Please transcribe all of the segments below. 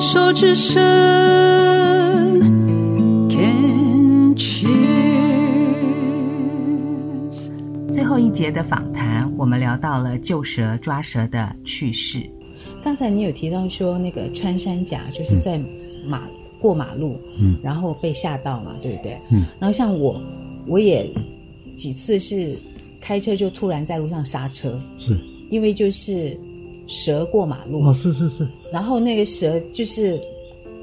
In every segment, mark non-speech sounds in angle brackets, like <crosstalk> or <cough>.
手之声，Can cheers。最后一节的访谈，我们聊到了救蛇抓蛇的趣事。刚才你有提到说，那个穿山甲就是在马、嗯、过马路，嗯，然后被吓到嘛，对不对？嗯，然后像我，我也几次是开车就突然在路上刹车，是因为就是蛇过马路。哦，是是是，然后那个蛇就是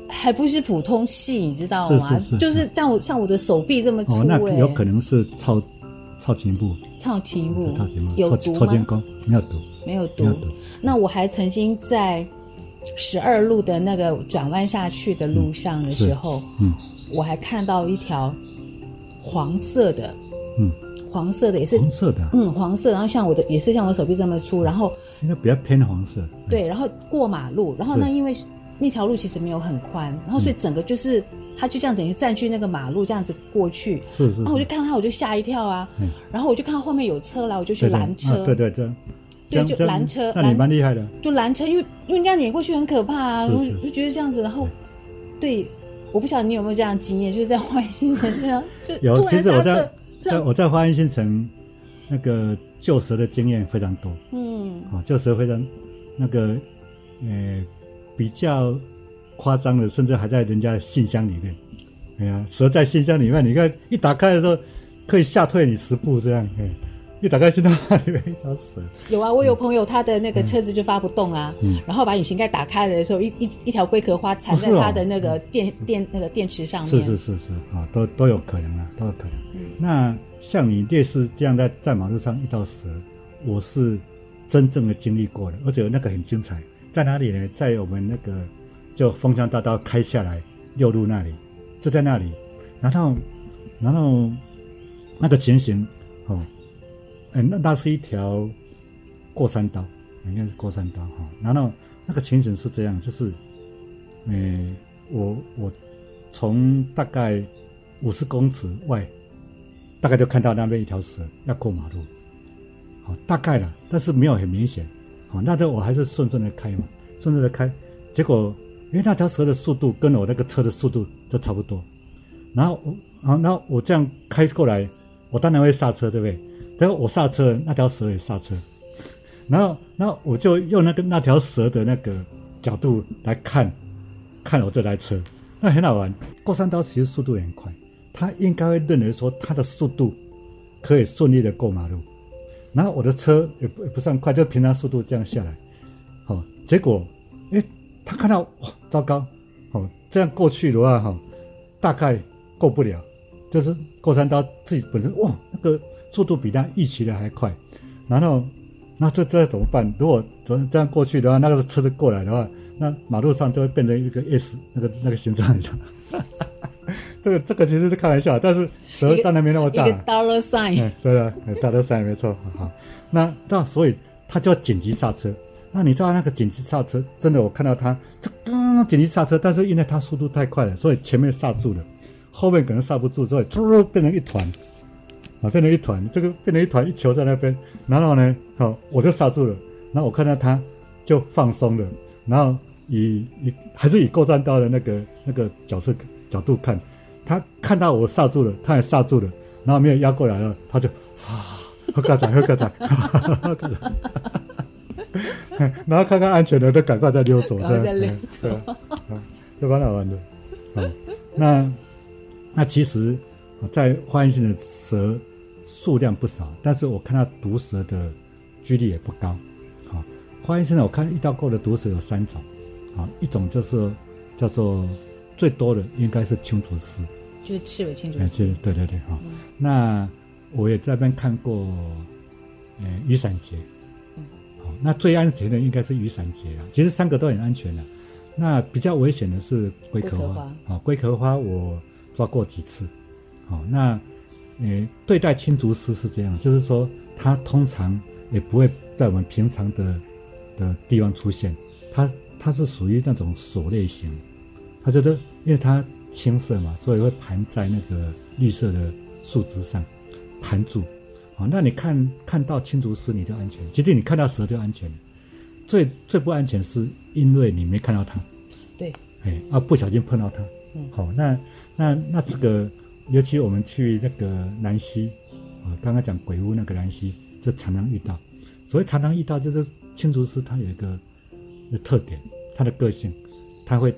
还不是普通细，你知道吗？是是是就是像我像我的手臂这么粗，欸，哦，那有可能是超超前部，超前部，超前部。有毒吗？超前功没有毒，没有毒。没有毒。那我还曾经在十二路的那个转弯下去的路上的时候，嗯，我还看到一条黄色的，嗯，黄色的也是黄色的，嗯，黄色，然后像我的也是像我手臂这么粗，然后应该比较偏黄色，对，然后过马路，然后呢因为那条路其实没有很宽，然后所以整个就是他就这样等于占据那个马路这样子过去，是是，然后我就看到他，我就吓一跳啊，嗯然后我就看到后面有车来，我就去拦车，对对对。对，就拦车，那你蛮厉害的。就拦车，因为因为人家碾过去很可怕啊，我就觉得这样子。然后，对，我不晓得你有没有这样的经验，就是在花园新城这样，就有。其实我在在我在花园新城那个救蛇的经验非常多。嗯，啊，救蛇非常那个呃比较夸张的，甚至还在人家信箱里面。哎呀，蛇在信箱里面，你看一打开的时候，可以吓退你十步这样。一打开信箱里面一条蛇。有啊，我有朋友，他的那个车子就发不动啊，嗯、然后把引擎盖打开的时候，一一一条龟壳花缠在他的那个电、哦哦、电那个电池上面。是是是是啊，都都有可能啊，都有可能。嗯、那像你烈士这样在在马路上遇到蛇，我是真正的经历过的，而且那个很精彩。在哪里呢？在我们那个就枫香大道开下来六路那里，就在那里。然后然后那个情形哦。欸、那那是一条过山道，应该是过山道哈。然后那个情形是这样，就是，嗯、我我从大概五十公尺外，大概就看到那边一条蛇要过马路，好，大概了，但是没有很明显，好，那这我还是顺顺的开嘛，顺顺的开，结果因为那条蛇的速度跟我那个车的速度都差不多，然后我，然后我这样开过来，我当然会刹车，对不对？等我刹车，那条蛇也刹车，然后，然后我就用那个那条蛇的那个角度来看，看我这台车，那很好玩。过山刀其实速度也很快，他应该会认为说他的速度可以顺利的过马路，然后我的车也不不算快，就平常速度这样下来，好，结果，诶，他看到哇，糟糕，好，这样过去的话哈，大概过不了，就是过山刀自己本身哇那个。速度比他预期的还快，然后，那这这怎么办？如果这这样过去的话，那个车子过来的话，那马路上就会变成一个 S 那个那个形状一样。<laughs> 这个这个其实是开玩笑，但是蛇当然没那么大。一个 dollar sign。嗯，对了，dollar sign 没错。好，那那所以他就要紧急刹车。那你知道那个紧急刹车，真的我看到他这刚紧急刹车，但是因为他速度太快了，所以前面刹住了，后面可能刹不住，所以突变成一团。啊，变成一团，这个变成一团一球在那边，然后呢，好，我就刹住了，然后我看到他就放松了，然后以以还是以过山刀的那个那个角色角度看，他看到我刹住了，他也刹住了，然后没有压过来了，他就啊，喝个仔，喝个仔，<laughs> 然后看看安全的，就赶快再溜走，赶快再溜走，啊，就蛮好玩的，啊，那那其实。在花园性的蛇数量不少，但是我看到毒蛇的几率也不高。好，花园性呢，我看遇到过的毒蛇有三种。好，一种就是叫做最多的应该是青竹丝，就是刺尾青竹丝。对对对，好。嗯、那我也在那边看过，呃，雨伞节。好，那最安全的应该是雨伞节啊。其实三个都很安全的。那比较危险的是龟壳花。啊，龟壳花我抓过几次。好，那，呃，对待青竹丝是这样，就是说它通常也不会在我们平常的的地方出现，它它是属于那种锁类型，它觉得因为它青色嘛，所以会盘在那个绿色的树枝上盘住。好，那你看看到青竹丝你就安全，其实你看到蛇就安全，最最不安全是因为你没看到它。对哎啊，不小心碰到它，嗯，好，那那那这个，尤其我们去那个南溪，啊，刚刚讲鬼屋那个南溪，就常常遇到。所谓常常遇到，就是青竹师他有一个的特点，他的个性，他会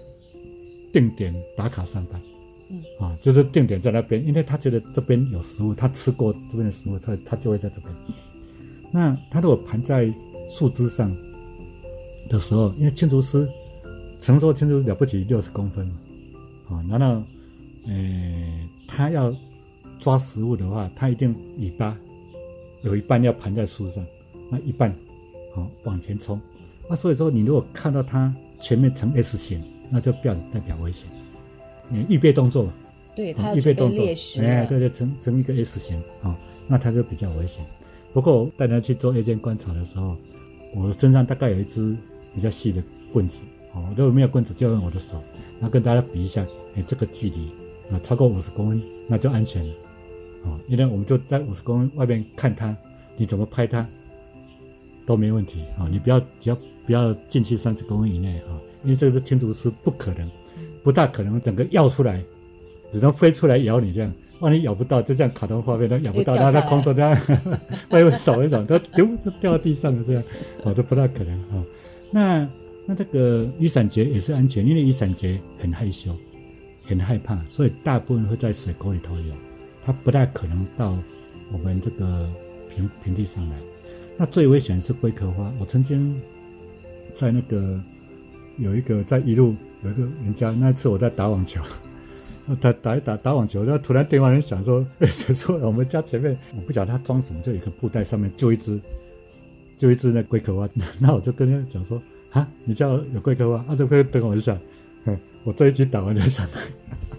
定点打卡上班，嗯，啊，就是定点在那边，因为他觉得这边有食物，他吃过这边的食物，他他就会在这边。那他如果盘在树枝上的时候，因为青竹师，成熟青竹了不起六十公分嘛，啊，然后，呃，它要抓食物的话，它一定尾巴有一半要盘在树上。那一半，好、哦、往前冲，那所以说你如果看到它前面呈 S 型，那就表代表危险。你预备动作，对，它预备动作，哎，对对，成成一个 S 型，啊、哦，那它就比较危险。不过带他去做夜间观察的时候，我身上大概有一支比较细的棍子，哦，如果没有棍子就用我的手，然后跟大家比一下，哎，这个距离啊超过五十公分，那就安全了，哦，因为我们就在五十公分外面看它，你怎么拍它？都没问题啊！你不要只要不要进去三十公分以内啊，因为这个是青竹丝，不可能，不大可能整个要出来，只能飞出来咬你这样。万一咬不到，就像卡通画面，它咬不到，然后在空中这样，挥挥手一扫，它丢就掉到地上了这样，哦，都不大可能啊。那那这个雨伞节也是安全，因为雨伞节很害羞，很害怕，所以大部分会在水沟里头游，它不太可能到我们这个平平地上来。那最危险是龟壳花。我曾经在那个有一个在一路有一个人家，那次我在打网球，<laughs> 打打打打网球，然后突然电话人响说：“哎，谁说我们家前面我不晓得他装什么，就有一个布袋上面就一只，就一只那龟壳花。<laughs> ”那我就跟他讲说：“啊，你家有龟壳花？啊，都可以等我一下。嗯，我这一局打完再上来。”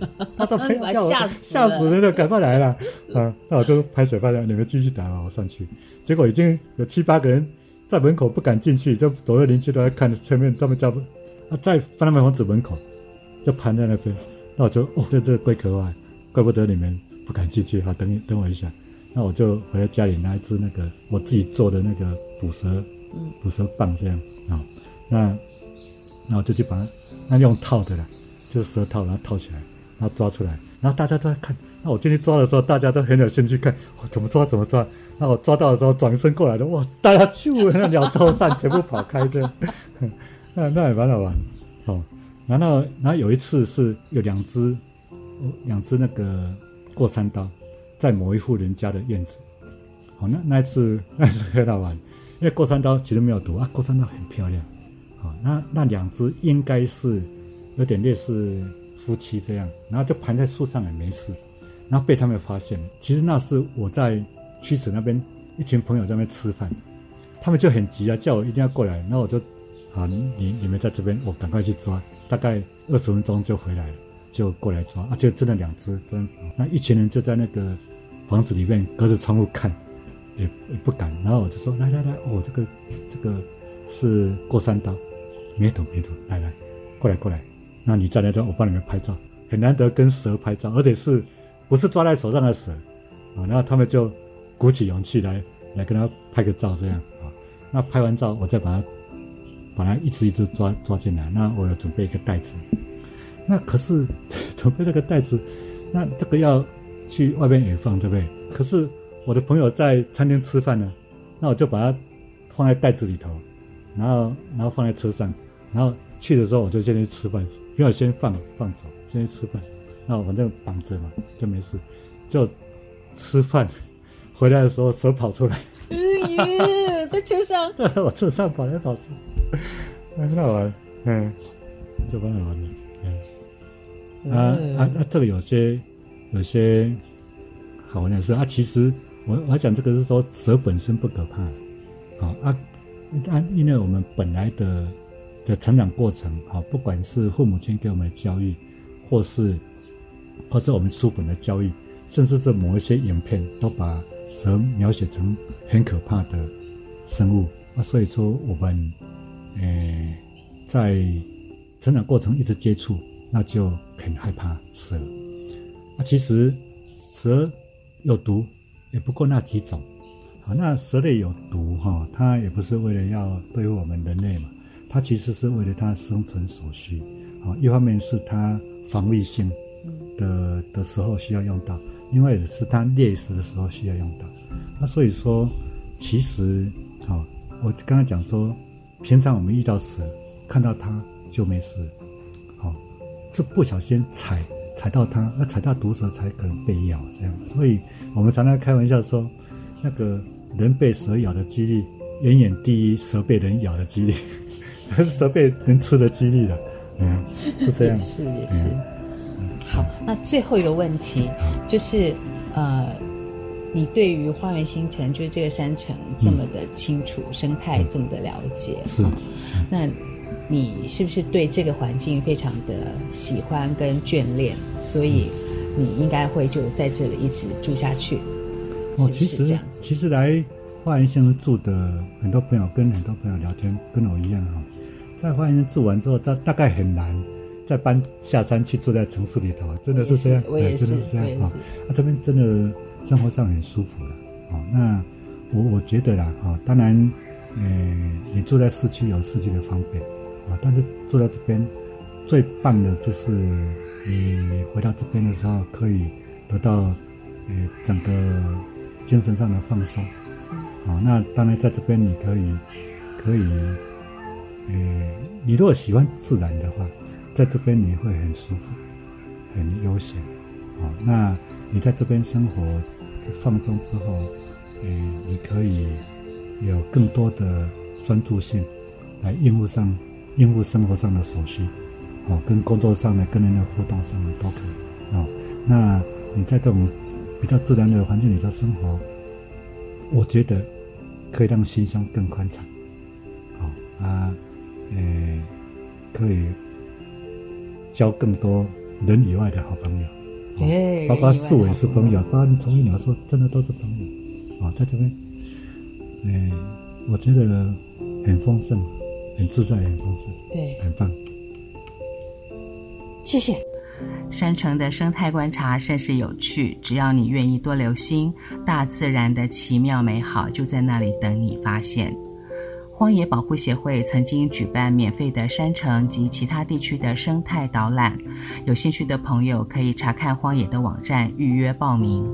<laughs> 他都没有吓死，吓死了，就赶快来了。啊，那我就拍水发现你们继续打吧，我上去。结果已经有七八个人在门口不敢进去，就左右邻居都在看前面他们家啊，在翻他们房子门口就盘在那边。那我就哦，这这个龟壳花，怪不得你们不敢进去。好，等等我一下。那我就回到家里拿一只那个我自己做的那个捕蛇，捕蛇棒这样啊。那那我就去把它，那用套的啦，就是蛇套，然后套起来，然后抓出来，然后大家都在看。那我进去抓的时候，大家都很有兴趣看，我怎么抓怎么抓。那我抓到的时候，转身过来的，哇！大家就那鸟兽散，全部跑开这样，<laughs> 那那也蛮好玩哦。然后然后有一次是有两只，两只那个过山刀在某一户人家的院子，好，那那一次那一次很好玩，因为过山刀其实没有毒啊，过山刀很漂亮，好，那那两只应该是有点类似夫妻这样，然后就盘在树上也没事。然后被他们发现，其实那是我在曲池那边一群朋友在那边吃饭，他们就很急啊，叫我一定要过来。然后我就，好，你你们在这边，我赶快去抓，大概二十分钟就回来了，就过来抓啊，就真的两只，真，那一群人就在那个房子里面隔着窗户看，也也不敢。然后我就说，来来来，哦，这个这个是过山刀，没头没头，来来，过来过来，那你在那边，我帮你们拍照，很难得跟蛇拍照，而且是。不是抓在手上的蛇，啊，然后他们就鼓起勇气来来跟他拍个照，这样啊。那拍完照，我再把它把它一只一只抓抓进来。那我要准备一个袋子，那可是准备这个袋子，那这个要去外面野放，对不对？可是我的朋友在餐厅吃饭呢，那我就把它放在袋子里头，然后然后放在车上，然后去的时候我就先去吃饭，不要先放放走，先去吃饭。那反正绑着嘛，就没事。就吃饭回来的时候，蛇跑出来。哎呀，在车 <laughs> 上。在我车上跑来跑去，很好玩。嗯，就蛮好玩的。嗯，啊啊啊！这个有些有些好玩的是啊，其实我我讲这个是说蛇本身不可怕。好啊，啊，因为我们本来的的成长过程，啊，不管是父母亲给我们的教育，或是或是我们书本的教育，甚至是某一些影片，都把蛇描写成很可怕的生物啊。所以说，我们呃在成长过程一直接触，那就很害怕蛇啊。其实蛇有毒，也不过那几种。好，那蛇类有毒哈，它也不是为了要对付我们人类嘛，它其实是为了它生存所需。啊，一方面是它防御性的的时候需要用到，另外也是它猎食的时候需要用到。那所以说，其实啊，我刚刚讲说，平常我们遇到蛇，看到它就没事，好，这不小心踩踩到它，那踩到毒蛇才可能被咬这样。所以我们常常开玩笑说，那个人被蛇咬的几率远远低于蛇被人咬的几率。还是蛇被人吃的几率了，嗯，<laughs> 是这样，也是也是。嗯、好，那最后一个问题就是，呃，你对于花园新城就是这个山城这么的清楚，嗯、生态这么的了解，是、嗯，那你是不是对这个环境非常的喜欢跟眷恋？所以你应该会就在这里一直住下去。哦，其实其实来花园新城住的很多朋友，跟很多朋友聊天，跟我一样啊。在花园住完之后，大大概很难再搬下山去住在城市里头，真的是这样，我也是，真的是这样啊。那这边真的生活上很舒服了啊。那我我觉得啦啊，当然，呃，你住在市区有市区的方便啊，但是住在这边最棒的就是你你回到这边的时候，可以得到呃整个精神上的放松啊。那当然在这边你可以可以。嗯，你如果喜欢自然的话，在这边你会很舒服，很悠闲，啊，那你在这边生活放松之后，嗯，你可以有更多的专注性来应付上应付生活上的所需，哦，跟工作上面、跟人的互动上面都可以，哦，那你在这种比较自然的环境里头生活，我觉得可以让心胸更宽敞，哦啊。呃，可以交更多人以外的好朋友，对，包括树也是朋友，包括虫鸣鸟说，真的都是朋友啊，在这边，嗯，我觉得很丰盛，很自在，很丰盛，对，很棒。谢谢。山城的生态观察甚是有趣，只要你愿意多留心，大自然的奇妙美好就在那里等你发现。荒野保护协会曾经举办免费的山城及其他地区的生态导览，有兴趣的朋友可以查看荒野的网站预约报名。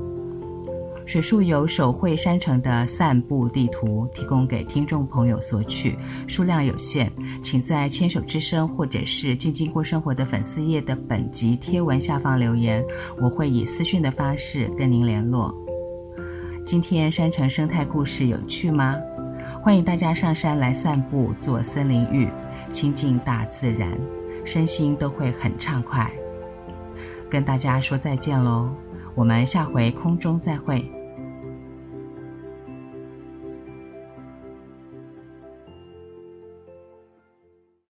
水树有手绘山城的散步地图，提供给听众朋友索取，数量有限，请在牵手之声或者是静静过生活的粉丝页的本集贴文下方留言，我会以私讯的方式跟您联络。今天山城生态故事有趣吗？欢迎大家上山来散步，做森林浴，亲近大自然，身心都会很畅快。跟大家说再见喽，我们下回空中再会。